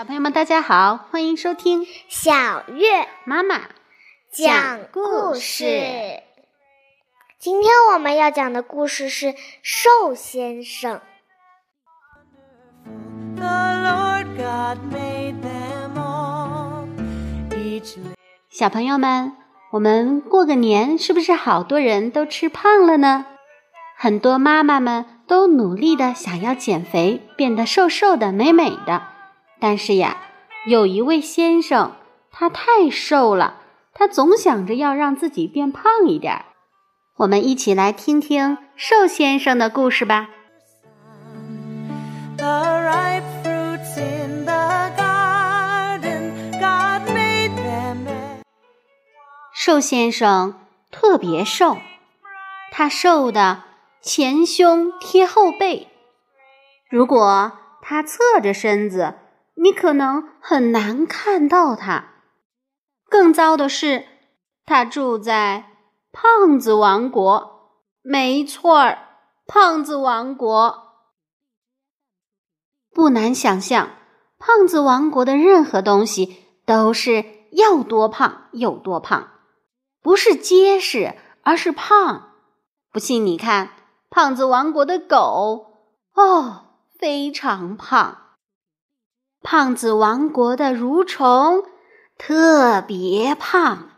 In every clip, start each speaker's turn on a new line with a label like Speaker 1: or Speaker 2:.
Speaker 1: 小朋友们，大家好，欢迎收听
Speaker 2: 小月
Speaker 1: 妈妈
Speaker 2: 讲故事。今天我们要讲的故事是《瘦先生》。
Speaker 1: 小朋友们，我们过个年，是不是好多人都吃胖了呢？很多妈妈们都努力的想要减肥，变得瘦瘦的、美美的。但是呀，有一位先生，他太瘦了，他总想着要让自己变胖一点。我们一起来听听瘦先生的故事吧。瘦先生特别瘦，他瘦的前胸贴后背。如果他侧着身子，你可能很难看到它。更糟的是，他住在胖子王国。没错儿，胖子王国。不难想象，胖子王国的任何东西都是要多胖有多胖。不是结实，而是胖。不信你看，胖子王国的狗哦，非常胖。胖子王国的蠕虫特别胖。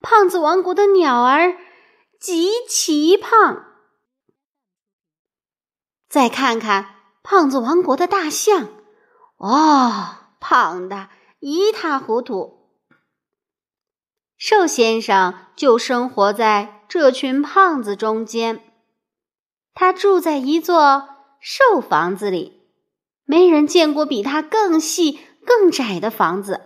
Speaker 1: 胖子王国的鸟儿极其胖。再看看胖子王国的大象，哦，胖的一塌糊涂。瘦先生就生活在这群胖子中间，他住在一座瘦房子里，没人见过比他更细、更窄的房子。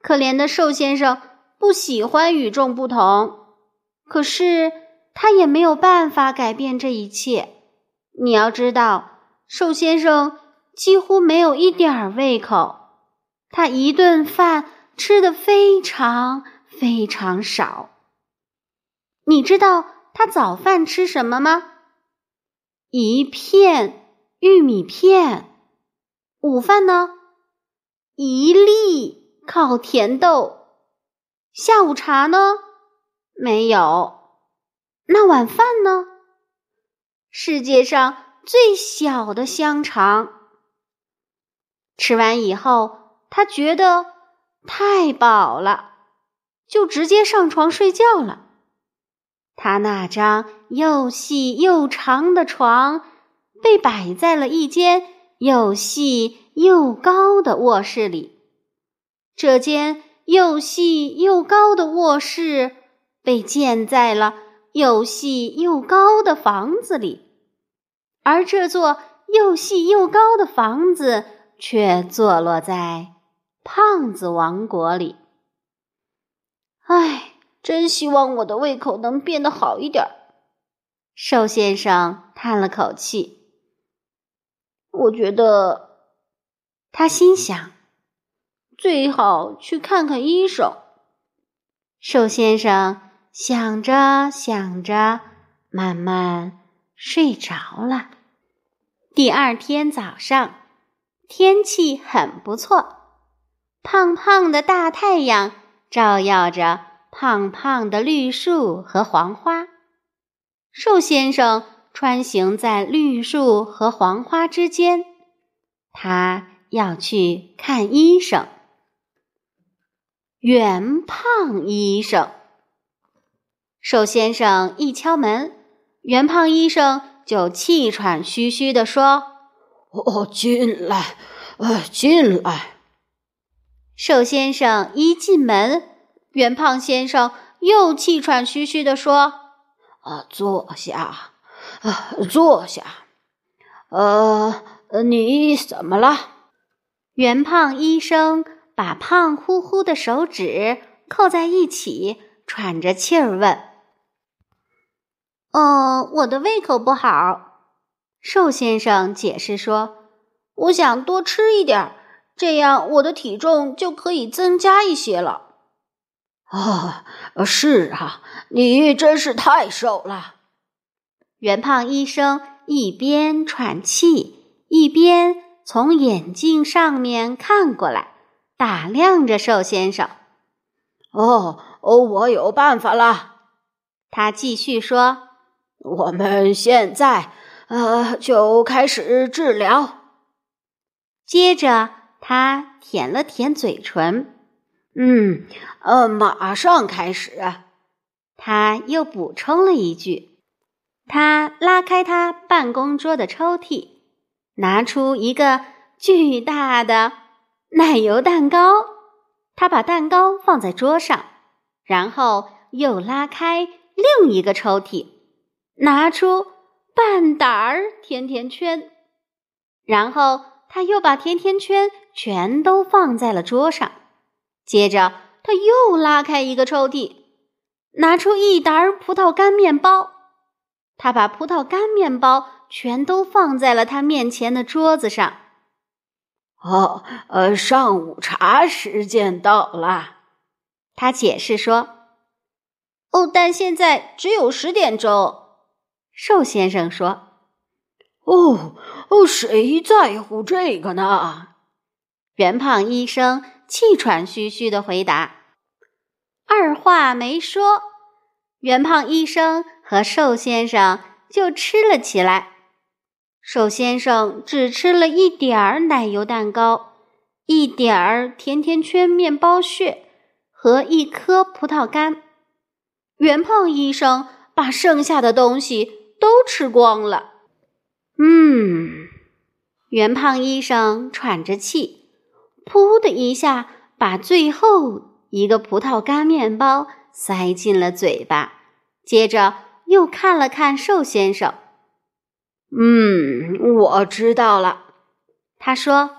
Speaker 1: 可怜的瘦先生不喜欢与众不同，可是他也没有办法改变这一切。你要知道，瘦先生几乎没有一点胃口，他一顿饭吃的非常。非常少。你知道他早饭吃什么吗？一片玉米片。午饭呢？一粒烤甜豆。下午茶呢？没有。那晚饭呢？世界上最小的香肠。吃完以后，他觉得太饱了。就直接上床睡觉了。他那张又细又长的床被摆在了一间又细又高的卧室里。这间又细又高的卧室被建在了又细又高的房子里，而这座又细又高的房子却坐落在胖子王国里。唉，真希望我的胃口能变得好一点。瘦先生叹了口气。我觉得，他心想，最好去看看医生。瘦先生想着想着，慢慢睡着了。第二天早上，天气很不错，胖胖的大太阳。照耀着胖胖的绿树和黄花，瘦先生穿行在绿树和黄花之间，他要去看医生。圆胖医生，瘦先生一敲门，圆胖医生就气喘吁吁地说：“
Speaker 3: 哦，进来，呃，进来。”
Speaker 1: 瘦先生一进门，圆胖先生又气喘吁吁地说：“
Speaker 3: 啊，坐下，啊，坐下。呃，你怎么了？”
Speaker 1: 圆胖医生把胖乎乎的手指扣在一起，喘着气儿问：“哦，我的胃口不好。”瘦先生解释说：“我想多吃一点儿。”这样我的体重就可以增加一些了。
Speaker 3: 啊，是啊，你真是太瘦了。
Speaker 1: 圆胖医生一边喘气，一边从眼镜上面看过来，打量着瘦先生。
Speaker 3: 哦哦，我有办法了。
Speaker 1: 他继续说：“
Speaker 3: 我们现在，呃，就开始治疗。”
Speaker 1: 接着，他舔了舔嘴唇。
Speaker 3: 嗯，呃，马上开始。
Speaker 1: 他又补充了一句。他拉开他办公桌的抽屉，拿出一个巨大的奶油蛋糕。他把蛋糕放在桌上，然后又拉开另一个抽屉，拿出半打儿甜甜圈。然后他又把甜甜圈全都放在了桌上。接着，他又拉开一个抽屉，拿出一沓葡萄干面包。他把葡萄干面包全都放在了他面前的桌子上。
Speaker 3: 哦，呃，上午茶时间到了，
Speaker 1: 他解释说。哦，但现在只有十点钟。寿先生说。
Speaker 3: 哦哦，谁在乎这个呢？
Speaker 1: 圆胖医生。气喘吁吁的回答，二话没说，圆胖医生和瘦先生就吃了起来。瘦先生只吃了一点儿奶油蛋糕，一点儿甜甜圈面包屑和一颗葡萄干。圆胖医生把剩下的东西都吃光了。嗯，圆胖医生喘着气。噗的一下，把最后一个葡萄干面包塞进了嘴巴，接着又看了看瘦先生。
Speaker 3: 嗯，我知道了，
Speaker 1: 他说：“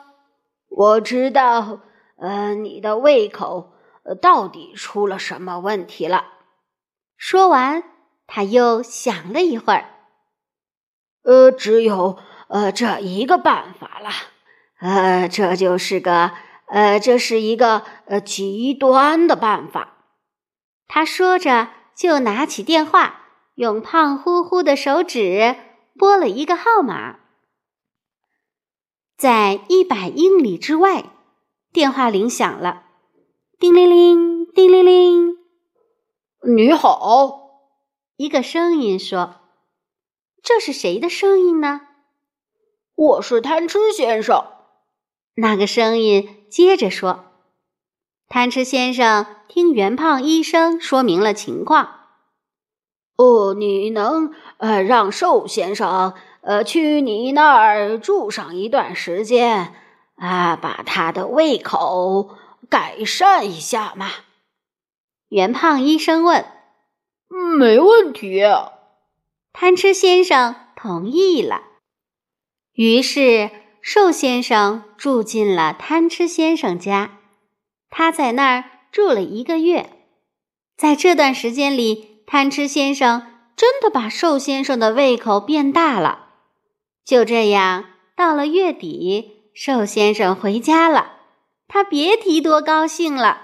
Speaker 3: 我知道，呃，你的胃口到底出了什么问题了。”
Speaker 1: 说完，他又想了一会儿，
Speaker 3: 呃，只有呃这一个办法了。呃，这就是个，呃，这是一个呃极端的办法。
Speaker 1: 他说着，就拿起电话，用胖乎乎的手指拨了一个号码。在一百英里之外，电话铃响了，叮铃铃，叮铃铃。
Speaker 3: 你好，
Speaker 1: 一个声音说：“这是谁的声音呢？”
Speaker 3: 我是贪吃先生。
Speaker 1: 那个声音接着说：“贪吃先生听圆胖医生说明了情况。
Speaker 3: 哦，你能呃让瘦先生呃去你那儿住上一段时间啊，把他的胃口改善一下吗？”
Speaker 1: 圆胖医生问。
Speaker 3: “没问题。”
Speaker 1: 贪吃先生同意了。于是。瘦先生住进了贪吃先生家，他在那儿住了一个月。在这段时间里，贪吃先生真的把瘦先生的胃口变大了。就这样，到了月底，瘦先生回家了，他别提多高兴了。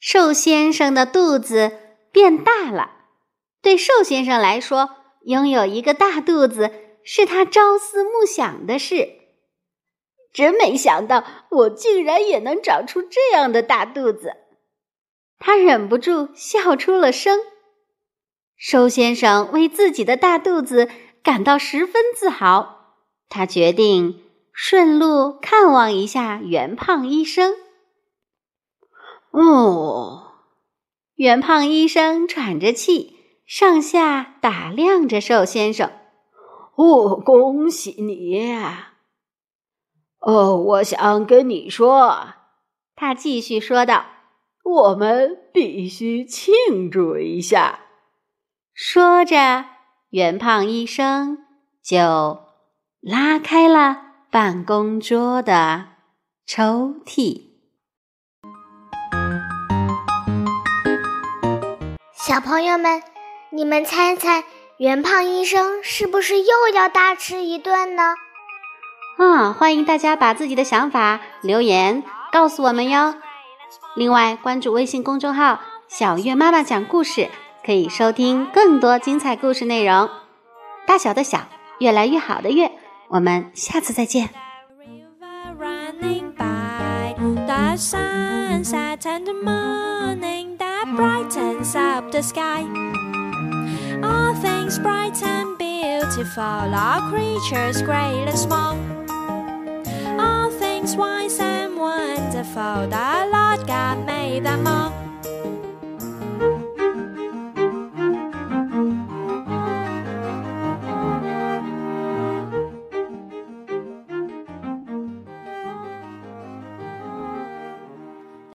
Speaker 1: 瘦先生的肚子变大了，对瘦先生来说，拥有一个大肚子。是他朝思暮想的事。真没想到，我竟然也能长出这样的大肚子。他忍不住笑出了声。瘦先生为自己的大肚子感到十分自豪。他决定顺路看望一下圆胖医生。
Speaker 3: 哦，
Speaker 1: 圆胖医生喘着气，上下打量着瘦先生。
Speaker 3: 哦，恭喜你！哦，我想跟你说，
Speaker 1: 他继续说道：“
Speaker 3: 我们必须庆祝一下。”
Speaker 1: 说着，圆胖医生就拉开了办公桌的抽屉。
Speaker 2: 小朋友们，你们猜猜？圆胖医生是不是又要大吃一顿呢？
Speaker 1: 啊，欢迎大家把自己的想法留言告诉我们哟。另外，关注微信公众号“小月妈妈讲故事”，可以收听更多精彩故事内容。大小的小，越来越好的越，我们下次再见。
Speaker 4: All things bright and beautiful, creatures great and small. once wise and wonderful, the Lord God made them all.